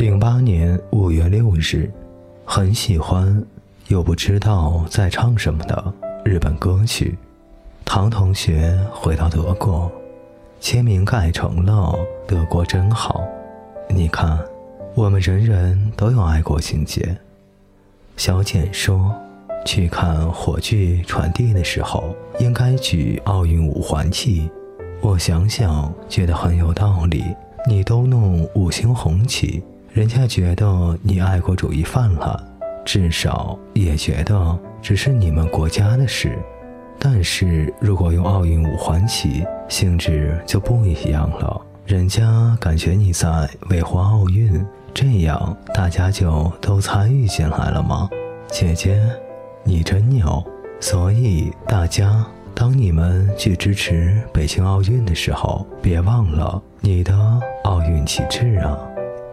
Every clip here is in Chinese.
零八年五月六日，很喜欢又不知道在唱什么的日本歌曲。唐同学回到德国，签名改成了“德国真好”。你看，我们人人都有爱国情节。小简说，去看火炬传递的时候，应该举奥运五环旗。我想想，觉得很有道理。你都弄五星红旗。人家觉得你爱国主义犯了，至少也觉得只是你们国家的事。但是如果用奥运五环旗，性质就不一样了。人家感觉你在维护奥运，这样大家就都参与进来了吗？姐姐，你真牛！所以大家，当你们去支持北京奥运的时候，别忘了你的奥运旗帜啊！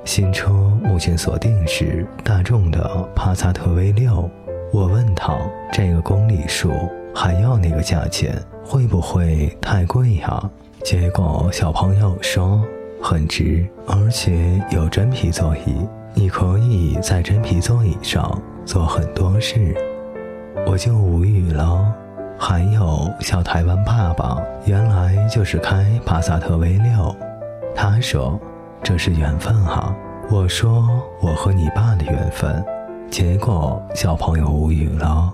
新车目前锁定是大众的帕萨特 V 六。我问他这个公里数还要那个价钱，会不会太贵呀？结果小朋友说很值，而且有真皮座椅，你可以在真皮座椅上做很多事。我就无语了。还有小台湾爸爸，原来就是开帕萨特 V 六。他说。这是缘分啊！我说我和你爸的缘分，结果小朋友无语了。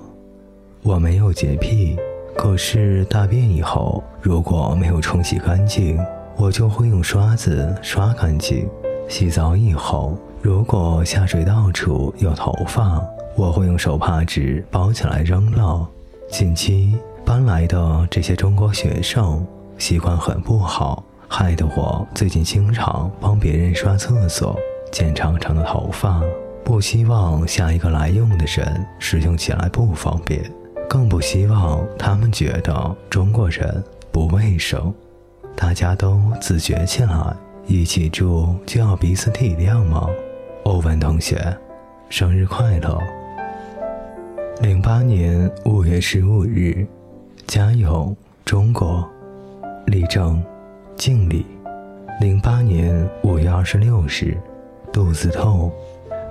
我没有洁癖，可是大便以后如果没有冲洗干净，我就会用刷子刷干净。洗澡以后，如果下水道处有头发，我会用手帕纸包起来扔了。近期搬来的这些中国学生习惯很不好。害得我最近经常帮别人刷厕所，剪长长的头发，不希望下一个来用的人使用起来不方便，更不希望他们觉得中国人不卫生。大家都自觉起来，一起住就要彼此体谅吗？欧文同学，生日快乐！零八年五月十五日，加油，中国！立正。敬礼。零八年五月二十六日，肚子痛，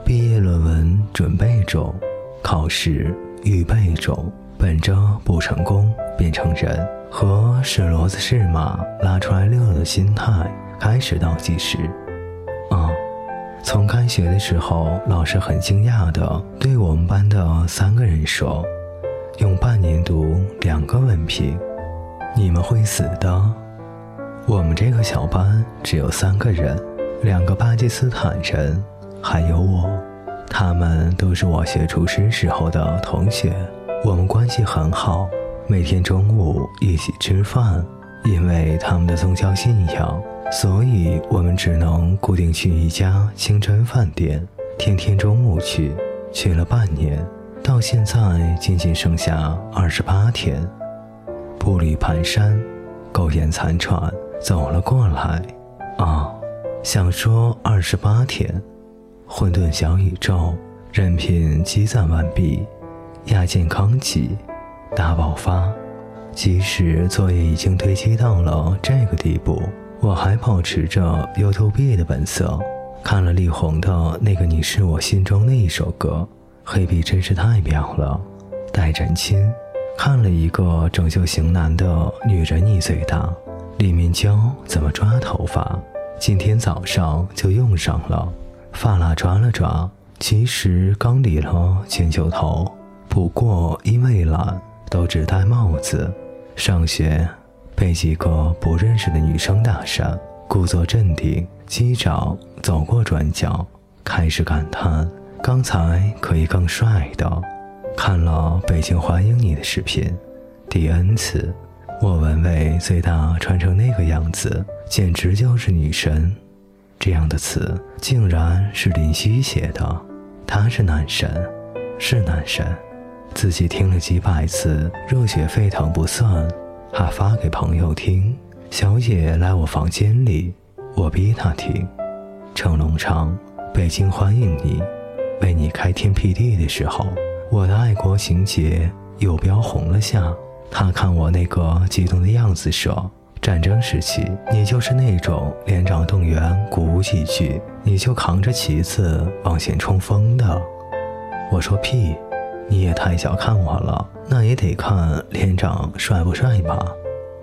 毕业论文准备中，考试预备中，本着不成功变成人和是骡子是马拉出来溜的心态开始倒计时。啊，从开学的时候，老师很惊讶的对我们班的三个人说：“用半年读两个文凭，你们会死的。”我们这个小班只有三个人，两个巴基斯坦人，还有我。他们都是我学厨师时候的同学，我们关系很好，每天中午一起吃饭。因为他们的宗教信仰，所以我们只能固定去一家清真饭店，天天中午去。去了半年，到现在仅仅剩下二十八天，步履蹒跚，苟延残喘。走了过来，啊，想说二十八天，混沌小宇宙，人品积攒完毕，亚健康期，大爆发。即使作业已经堆积到了这个地步，我还保持着 YouTube 的本色，看了力宏的那个《你是我心中的一首歌》，黑笔真是太妙了。戴枕巾，看了一个拯救型男的女人你最大。李明教怎么抓头发，今天早上就用上了。发蜡抓了抓，其实刚理了卷九头，不过因为懒，都只戴帽子。上学被几个不认识的女生搭讪，故作镇定，机长走过转角，开始感叹：刚才可以更帅的。看了《北京欢迎你》的视频，第 N 次。莫文蔚最大穿成那个样子，简直就是女神。这样的词竟然是林夕写的，他是男神，是男神。自己听了几百次，热血沸腾不算，还发给朋友听。小野来我房间里，我逼他听。成龙唱《北京欢迎你》，为你开天辟地的时候，我的爱国情节又飙红了下。他看我那个激动的样子，说：“战争时期，你就是那种连长动员鼓舞几句，你就扛着旗子往前冲锋的。我说屁，你也太小看我了。那也得看连长帅不帅吧。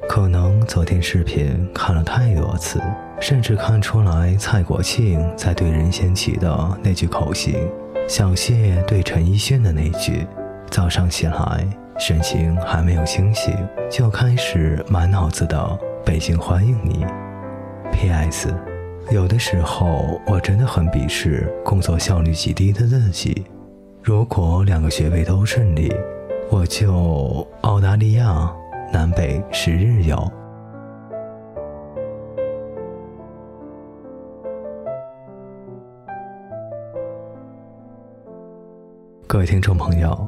可能昨天视频看了太多次，甚至看出来蔡国庆在对任贤齐的那句口型，小谢对陈奕迅的那句。早上起来，神情还没有清醒，就开始满脑子的“北京欢迎你”。P.S. 有的时候我真的很鄙视工作效率极低的自己。如果两个学位都顺利，我就澳大利亚。南北十日游。各位听众朋友，